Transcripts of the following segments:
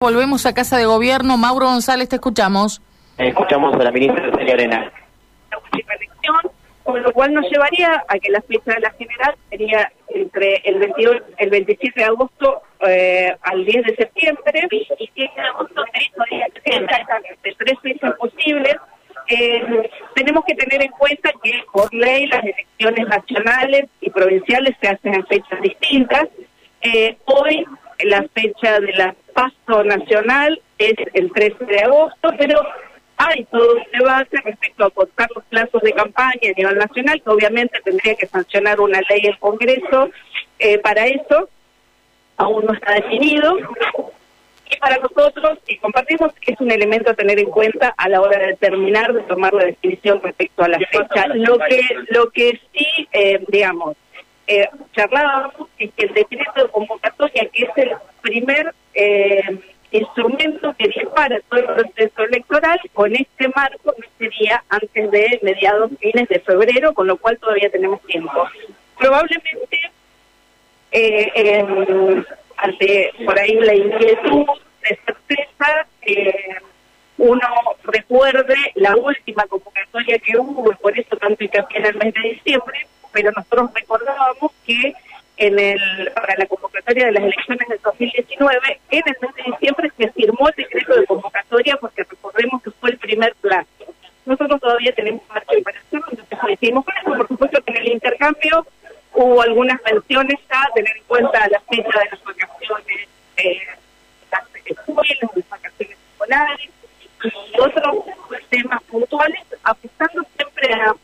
Volvemos a Casa de Gobierno. Mauro González, te escuchamos. Escuchamos a la ministra Celia Arena. La última elección, con lo cual nos llevaría a que la fecha de la general sería entre el 22, el 27 de agosto eh, al 10 de septiembre. 27 de agosto, exactamente, tres fechas posibles. Eh, tenemos que tener en cuenta que por ley las elecciones nacionales y provinciales se hacen en fechas distintas. Eh, hoy la fecha de la paso nacional es el 13 de agosto, pero hay todo un debate respecto a cortar los plazos de campaña a nivel nacional, que obviamente tendría que sancionar una ley el Congreso eh, para eso, aún no está definido. Y para nosotros, y compartimos, es un elemento a tener en cuenta a la hora de terminar de tomar la definición respecto a la fecha. Lo que, lo que sí, eh, digamos, eh, charlábamos es que el decreto de convocatoria, que es el primer eh, instrumento que dispara todo el proceso electoral, con este marco no sería antes de mediados, fines de febrero, con lo cual todavía tenemos tiempo. Probablemente, eh, ante por ahí la inquietud de certeza, eh, uno recuerde la última convocatoria que hubo, y por eso tanto hincapié en el mes de diciembre, pero nosotros recordábamos que en el para la convocatoria de las elecciones del 2019, en el mes de diciembre se firmó el decreto de convocatoria porque recordemos que fue el primer plazo. Nosotros todavía tenemos margen para hacerlo, entonces coincidimos con eso. Por supuesto que en el intercambio hubo algunas menciones a tener en cuenta la fecha de las vacaciones, eh, las las vacaciones escolares y otros temas puntuales, apostando siempre a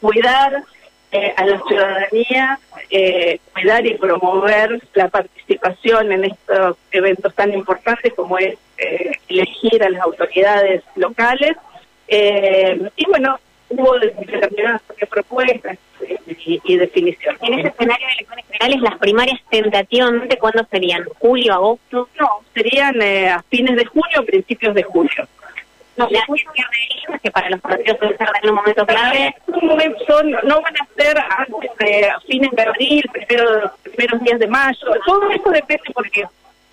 cuidar eh, a la ciudadanía, eh, cuidar y promover la participación en estos eventos tan importantes como es eh, elegir a las autoridades locales. y bueno, hubo determinadas propuestas y, y definiciones. En ese escenario de elecciones generales, las primarias tentativamente, ¿cuándo serían? ¿Julio, agosto? No, serían a fines de junio, principios de julio. No, la de que para los partidos ser en un momento clave. Son, no van a ser antes de fines de abril, primero, primeros días de mayo. Todo eso depende porque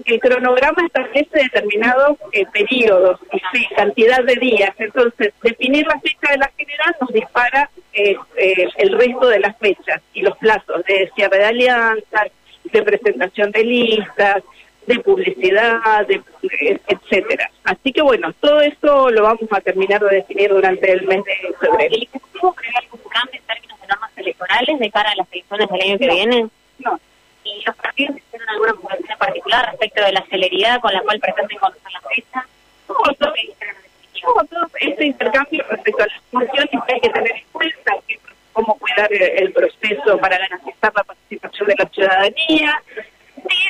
el cronograma establece determinados eh, periodos y cantidad de días. Entonces, definir la fecha de la general nos dispara eh, eh, el resto de las fechas y los plazos de cierre de alianzas, de presentación de listas, de publicidad, de, etcétera. Así que bueno, todo esto lo vamos a terminar de definir durante el mes de febrero. ¿El Ejecutivo prevé algún cambio en términos de normas electorales de cara a las elecciones del año que viene? No. ¿Y los partidos tienen alguna preocupación en particular respecto de la celeridad con la cual pretenden conocer la fecha? No, todo, todo este intercambio respecto a las funciones hay que tener en cuenta cómo cuidar el proceso para garantizar la participación de la ciudadanía,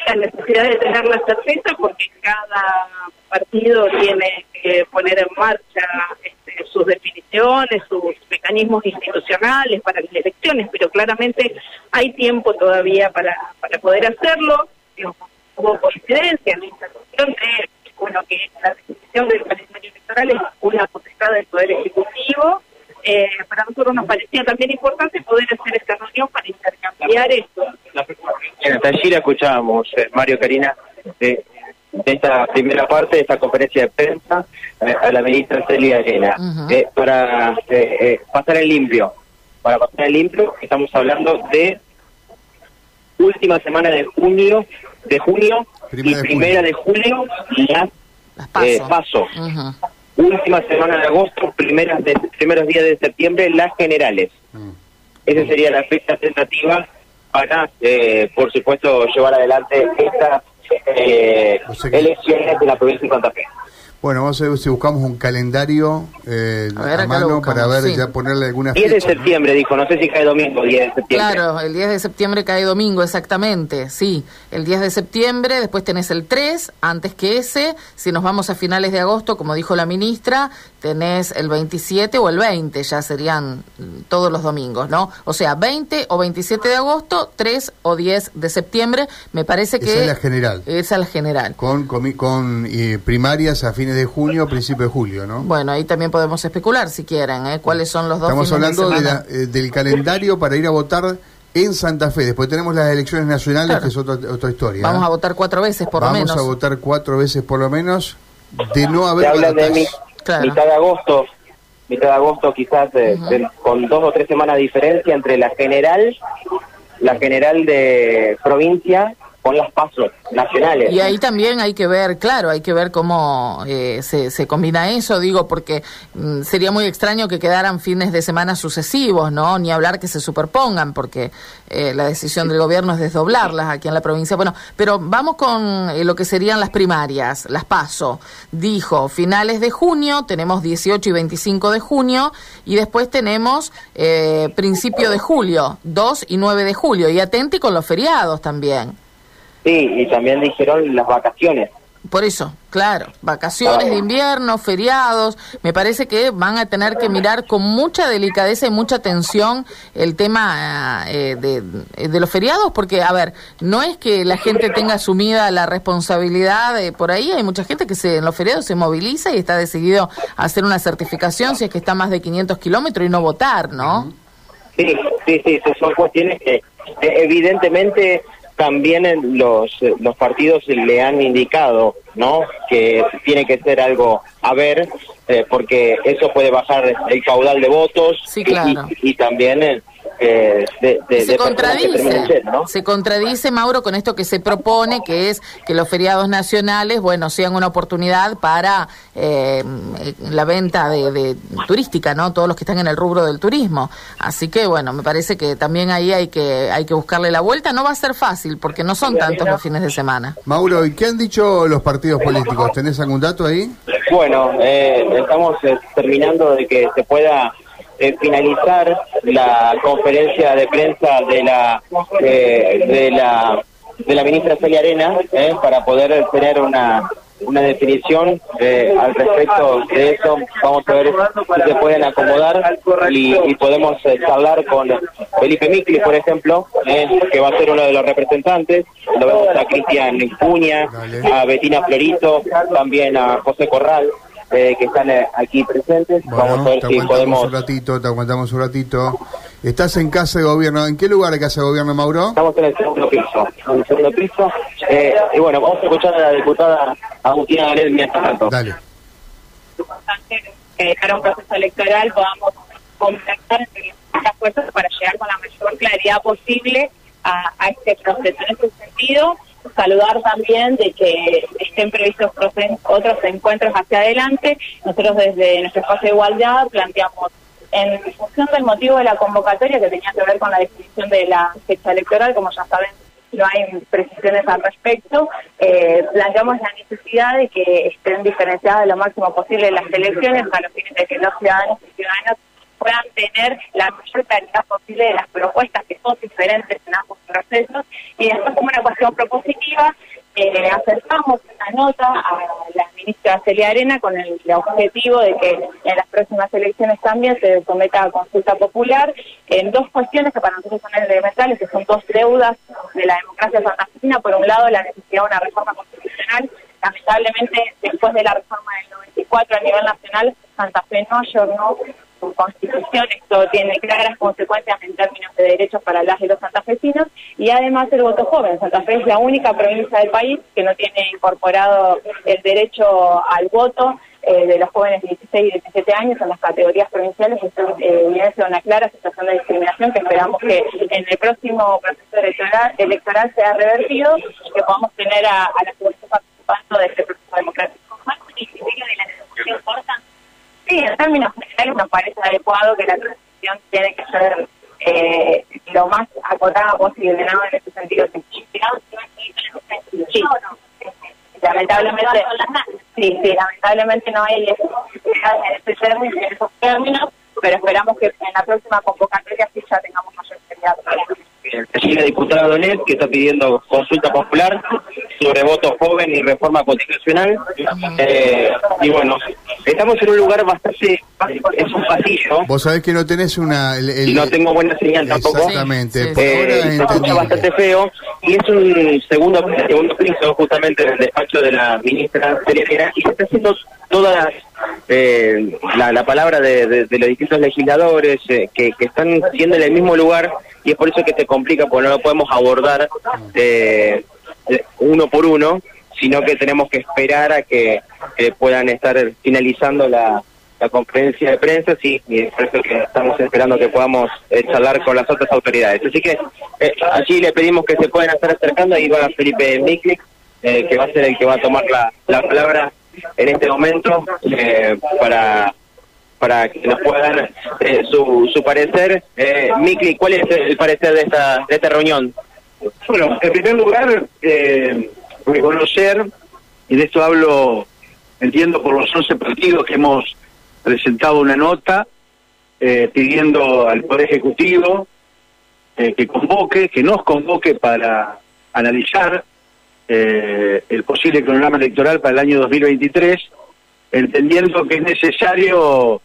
la necesidad de tener la certeza porque cada partido tiene que poner en marcha este, sus definiciones, sus mecanismos institucionales para las elecciones, pero claramente hay tiempo todavía para, para poder hacerlo. Hubo coincidencia en esta cuestión de bueno, que la definición del calendario electoral es una potestad del Poder Ejecutivo. Eh, para nosotros nos parecía también importante poder hacer esta reunión para intercambiar esto en hasta allí la escuchábamos, eh, Mario Karina, de, esta primera parte de esta conferencia de prensa eh, a la ministra Celia Arena. Eh, para pasar el limpio, para pasar el limpio, estamos hablando de última semana de junio, de junio y primera de julio, las, paso. Última semana de agosto, primeras de, primeros días de septiembre, las generales. Mm. Esa sería la fecha tentativa para, eh, por supuesto, llevar adelante estas eh, elecciones de la provincia de Santa Fe. Bueno, vamos a ver si buscamos un calendario eh, a, mano para ver ya ponerle alguna 10 de septiembre, dijo, no sé si cae domingo, 10 de septiembre. Claro, el 10 de septiembre cae domingo, exactamente, sí. El 10 de septiembre, después tenés el 3, antes que ese, si nos vamos a finales de agosto, como dijo la ministra, tenés el 27 o el 20, ya serían todos los domingos, ¿no? O sea, 20 o 27 de agosto, 3 o 10 de septiembre, me parece que... Esa es la general. Esa es la general. Con, con, con eh, primarias a fines de junio, principio de julio, ¿no? Bueno, ahí también podemos especular, si quieren, ¿eh? cuáles son los dos Estamos hablando de eh, del calendario para ir a votar en Santa Fe. Después tenemos las elecciones nacionales, que es otra, otra historia. Vamos a votar cuatro veces por lo menos. Vamos a votar cuatro veces por lo menos de no haber... Se habla de mitad de agosto, mitad de agosto quizás con dos o tres semanas de diferencia entre la general, la general de provincia con las pasos nacionales. Y ahí también hay que ver, claro, hay que ver cómo eh, se, combina eso, digo, porque mm, sería muy extraño que quedaran fines de semana sucesivos, ¿no? Ni hablar que se superpongan, porque eh, la decisión del gobierno es desdoblarlas aquí en la provincia. Bueno, pero vamos con eh, lo que serían las primarias, las paso. Dijo, finales de junio, tenemos 18 y 25 de junio, y después tenemos principio de julio, 2 y 9 de julio, y atente con los feriados también. Sí, y también dijeron las vacaciones. Por eso, claro, vacaciones de invierno, feriados, me parece que van a tener que mirar con mucha delicadeza y mucha atención el tema eh, de, de, los feriados, porque, a ver, no es que la gente tenga asumida la responsabilidad, por ahí hay mucha gente que se, en los feriados se moviliza y está decidido a hacer una certificación si es que está más de 500 kilómetros y no votar, ¿no? Sí, sí, sí, son cuestiones que eh, evidentemente también los, los partidos le han indicado no que tiene que ser algo a ver eh, porque eso puede bajar el caudal de votos y, también eh, se contradice, se contradice Mauro con esto que se propone que es que los feriados nacionales bueno sean una oportunidad para eh, la venta de, turística no todos los que están en el rubro del turismo. Así que bueno me parece que también ahí hay que hay que buscarle la vuelta. No va a ser fácil porque no son tantos los fines de semana. Mauro y qué han dicho los partidos políticos tenés algún dato ahí bueno eh, estamos terminando de que se pueda eh, finalizar la conferencia de prensa de la eh, de la de la ministra Celia Arena eh, para poder tener una una definición al respecto de eso. Vamos a ver si se pueden acomodar y, podemos hablar con Felipe Micli, por ejemplo, que va a ser uno de los representantes. Lo vemos a Cristian Cuña, a Betina Florito, también a José Corral. Eh, que están eh, aquí presentes. Vamos a ver si podemos. Un ratito, te aguantamos un ratito. Estás en casa de gobierno. ¿En qué lugar de casa de gobierno, Mauro? Estamos en el segundo piso. En el segundo piso. Eh, y bueno, vamos a escuchar a la diputada Agustina Galet mientras tanto. Dale. Es importante que para un proceso electoral podamos completar las fuerzas para llegar con la mayor claridad posible a, a este proceso. En ese sentido, saludar también de que estén previstos otros encuentros hacia adelante. Nosotros desde nuestro espacio de igualdad planteamos, en función del motivo de la convocatoria que tenía que ver con la definición de la fecha electoral, como ya saben, no hay precisiones al respecto, eh, planteamos la necesidad de que estén diferenciadas lo máximo posible las elecciones para los fines de que los ciudadanos y ciudadanas puedan tener la mayor calidad posible de las propuestas que son diferentes en ambos procesos y después como una cuestión propositiva eh, acercamos una nota a la ministra Celia Arena con el, objetivo de que en las próximas elecciones también se someta a consulta popular en dos cuestiones que para nosotros son elementales, que son dos deudas de la democracia santafesina. Por un lado, la necesidad de una reforma constitucional. Lamentablemente, después de la reforma del 94 a nivel nacional, Santa Fe no no su constitución, esto tiene claras consecuencias en términos de derechos para las y los santafesinos, y además el voto joven. Santa Fe es la única provincia del país que no tiene incorporado el derecho al voto eh, de los jóvenes de 16 y 17 años en las categorías provinciales. Esto eh, evidencia una clara situación de discriminación que esperamos que en el próximo proceso electoral, electoral sea revertido y que podamos tener a, la juventud participando de este proceso democrático. de la Sí, en términos generales nos parece adecuado que la transición tiene que ser eh, lo más acotada posible, ¿no? En ese sentido. Sí. Lamentablemente, sí, sí, lamentablemente no hay término, en esos términos, pero esperamos que en la próxima convocatoria sí ya tengamos mayor seriedad. El diputado Donet, que está pidiendo consulta popular sobre voto joven y reforma constitucional. Eh, y bueno, Estamos en un lugar bastante... Es un pasillo. Vos sabés que no tenés una... y no tengo buena señal tampoco. Exactamente. Eh, escucha bastante feo. Y es un segundo, segundo piso justamente en el despacho de la ministra Pereira. Y se está haciendo toda eh, la, la, palabra de, los distintos legisladores eh, que, que, están siendo en el mismo lugar y es por eso que se complica porque no lo podemos abordar eh, uno por uno sino que tenemos que esperar a que, puedan estar finalizando la, conferencia de prensa, sí, y es por eso que estamos esperando que podamos eh, charlar con las otras autoridades. Así que eh, allí le pedimos que se puedan estar acercando, ahí va Felipe Miklik, eh, que va a ser el que va a tomar la, la palabra en este momento para para que nos pueda dar su, su parecer. Eh, Miklik, ¿cuál es el parecer de esta, de esta reunión? Bueno, en primer lugar, eh, reconocer, y de esto hablo, entiendo, por los 11 partidos que hemos presentado una nota eh, pidiendo al Poder Ejecutivo eh, que convoque, que nos convoque para analizar eh, el posible cronograma electoral para el año 2023, entendiendo que es necesario,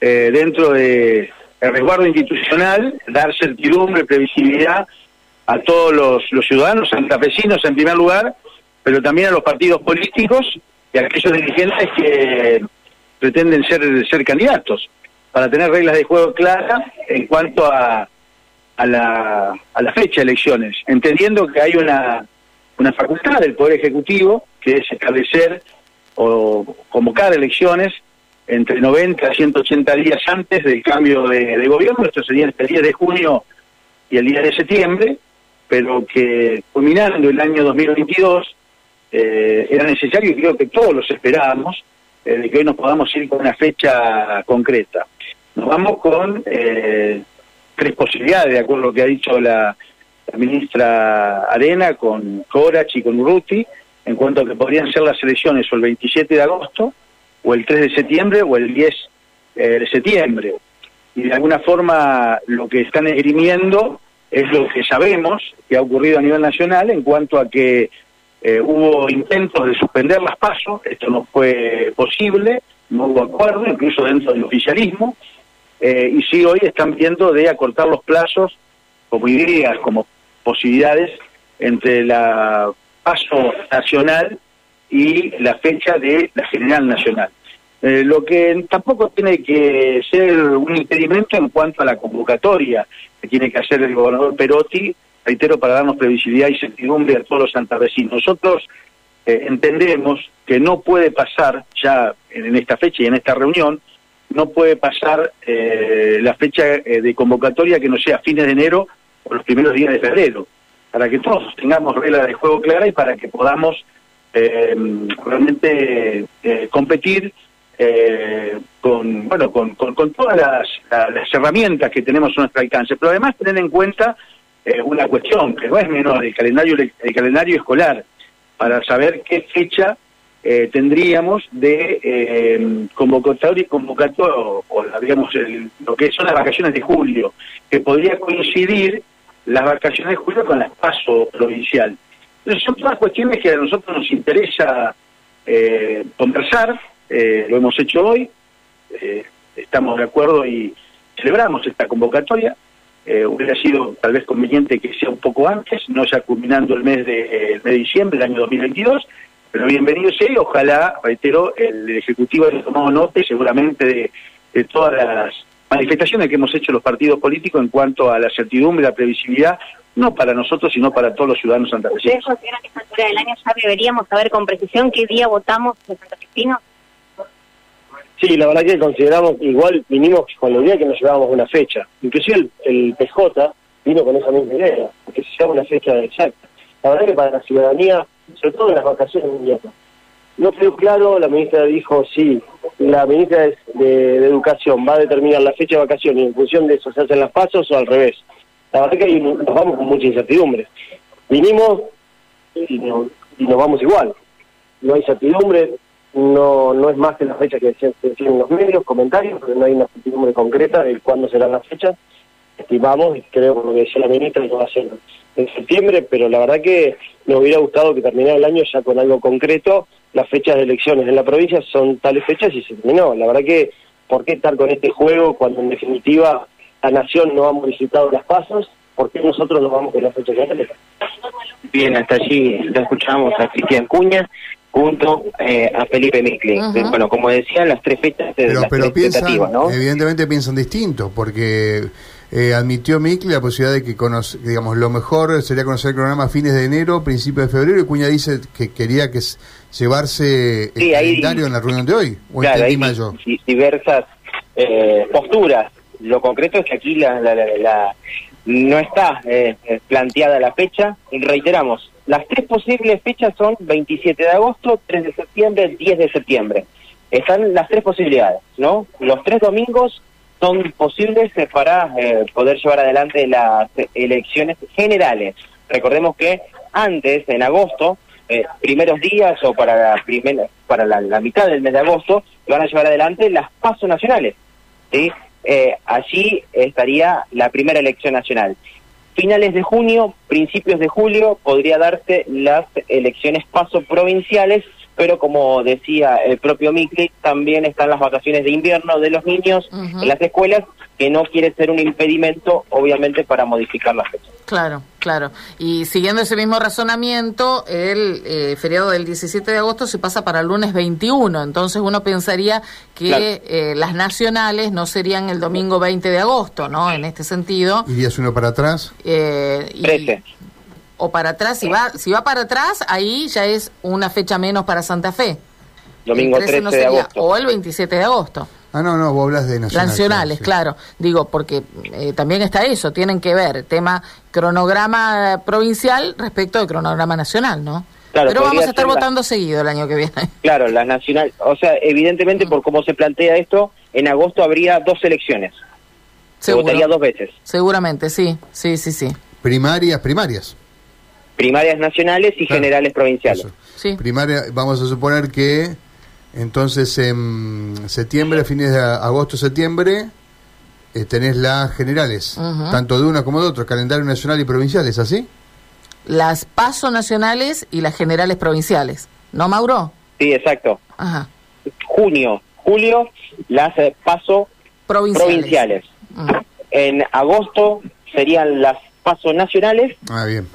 dentro del resguardo institucional, dar certidumbre, previsibilidad a todos los, los ciudadanos santafesinos en primer lugar pero también a los partidos políticos y a aquellos dirigentes que pretenden ser, ser candidatos, para tener reglas de juego claras en cuanto a, a, la, a la fecha de elecciones, entendiendo que hay una, una facultad del Poder Ejecutivo, que es establecer o convocar elecciones entre 90 a 180 días antes del cambio de, de gobierno, esto sería el 10 de junio y el día de septiembre, pero que culminando el año 2022 eh, era necesario y creo que todos los esperábamos eh, de que hoy nos podamos ir con una fecha concreta. Nos vamos con eh, tres posibilidades, de acuerdo a lo que ha dicho la, ministra Arena, con Corach y con Urruti, en cuanto a que podrían ser las elecciones o el 27 de agosto, o el 3 de septiembre, o el 10 de septiembre. Y de alguna forma lo que están esgrimiendo es lo que sabemos que ha ocurrido a nivel nacional en cuanto a que eh, hubo intentos de suspender las pasos, esto no fue posible, no hubo acuerdo, incluso dentro del oficialismo, eh, y sí hoy están viendo de acortar los plazos como ideas, como posibilidades entre la paso nacional y la fecha de la general nacional. Eh, lo que tampoco tiene que ser un impedimento en cuanto a la convocatoria que tiene que hacer el gobernador Perotti reitero, para darnos previsibilidad y certidumbre a todos los santavecinos. Nosotros eh, entendemos que no puede pasar, ya en, esta fecha y en esta reunión, no puede pasar eh, la fecha eh, de convocatoria que no sea fines de enero o los primeros días de febrero, para que todos tengamos reglas de juego claras y para que podamos realmente competir con bueno con, con, todas las, las, herramientas que tenemos a nuestro alcance, pero además tener en cuenta eh, una cuestión que no es menor, el calendario, el calendario escolar, para saber qué fecha eh, tendríamos de eh, convocatoria y convocatoria, o, digamos, lo que son las vacaciones de julio, que podría coincidir las vacaciones de julio con las paso provincial. Entonces son todas cuestiones que a nosotros nos interesa eh, conversar, lo hemos hecho hoy, estamos de acuerdo y celebramos esta convocatoria, eh, hubiera sido tal vez conveniente que sea un poco antes, no ya culminando el mes de, mes de diciembre del año 2022, pero bienvenido sea y ojalá, reitero, el Ejecutivo haya tomado nota seguramente de, todas las manifestaciones que hemos hecho los partidos políticos en cuanto a la certidumbre, la previsibilidad, no para nosotros, sino para todos los ciudadanos santafesinos. ¿Ustedes consideran que a esta altura del año ya deberíamos saber con precisión qué día votamos los santafesinos? Sí, la verdad que consideramos, igual vinimos con la idea que nos llevábamos una fecha. Inclusive el, PJ vino con esa misma idea, que se llama una fecha exacta. La verdad que para la ciudadanía, sobre todo en las vacaciones no quedó claro, la ministra dijo, sí, la ministra de, Educación va a determinar la fecha de vacaciones y en función de eso se hacen las pasos o al revés. La verdad que ahí nos vamos con mucha incertidumbre. Vinimos y, y nos vamos igual. No hay certidumbre, no no es más que la fecha que decían, en los medios, comentarios, pero no hay una certidumbre concreta de cuándo serán las fechas. Estimamos, creo por lo que decía la ministra, que va a ser en septiembre, pero la verdad que nos hubiera gustado que terminara el año ya con algo concreto las fechas de elecciones en la provincia son tales fechas y se terminó. La verdad que, ¿por qué estar con este juego cuando en definitiva la nación no ha modificado las pasos? ¿Por qué nosotros no vamos con las fechas de Bien, hasta allí lo escuchamos a Cristian Cuña junto eh, a Felipe Micklin. Bueno, como decía, las tres fechas de pero, pero piensan, evidentemente piensan distinto, porque eh, admitió Micklin la posibilidad de que, conoce, digamos, lo mejor sería conocer el programa a fines de enero, principios de febrero, y Cuña dice que quería que llevarse el calendario en la reunión de hoy, o claro, hay yo. diversas eh, posturas. Lo concreto es que aquí la, la, no está planteada la fecha, reiteramos, las tres posibles fechas son 27 de agosto, 3 de septiembre, 10 de septiembre. Están las tres posibilidades, ¿no? Los tres domingos son posibles eh, para eh, poder llevar adelante las elecciones generales. Recordemos que antes, en agosto, eh, primeros días o para la, primera, para la, mitad del mes de agosto, van a llevar adelante las pasos nacionales. ¿sí? Allí estaría la primera elección nacional. Finales de junio, principios de julio, podría darse las elecciones paso provinciales, pero como decía el propio Mikli, también están las vacaciones de invierno de los niños en las escuelas, que no quiere ser un impedimento, obviamente, para modificar la fecha. Claro, claro. Y siguiendo ese mismo razonamiento, el eh, feriado del 17 de agosto se pasa para el lunes 21. Entonces uno pensaría que eh, las nacionales no serían el domingo 20 de agosto, ¿no? En este sentido. ¿Irías uno para atrás? Eh, y, O para atrás, si va, si va para atrás, ahí ya es una fecha menos para Santa Fe. Domingo 13, de agosto. O el 27 de agosto. Ah, no, no, vos hablas de nacionales. Nacionales, claro. Digo, porque eh, también está eso, tienen que ver tema cronograma provincial respecto del cronograma nacional, ¿no? Claro, Pero vamos a estar votando seguido el año que viene. Claro, las nacionales, o sea, evidentemente mm. por cómo se plantea esto, en agosto habría dos elecciones. Se votaría dos veces. Seguramente, sí, sí, sí, sí. Primarias, primarias. Primarias nacionales y generales provinciales. Sí. Primaria, vamos a suponer que entonces, en septiembre, fines de agosto, septiembre, eh, tenés las generales, tanto de una como de otra, calendario nacional y provincial, ¿es así? Las paso nacionales y las generales provinciales, ¿no, Mauro? Sí, exacto. Junio, julio, las eh, paso provinciales. En agosto serían las paso nacionales. Ah, bien.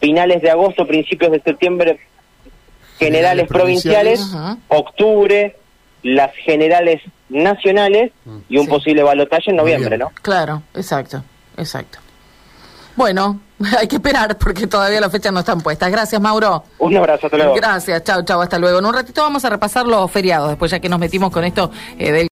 Finales de agosto, principios de septiembre, generales provinciales, octubre, las generales nacionales mm. y un posible balotaje en noviembre, ¿no? Claro, exacto, exacto. Bueno, hay que esperar porque todavía las fechas no están puestas. Gracias, Mauro. Un abrazo, hasta luego. Gracias, chao, chao, hasta luego. En un ratito vamos a repasar los feriados, después ya que nos metimos con esto eh, del...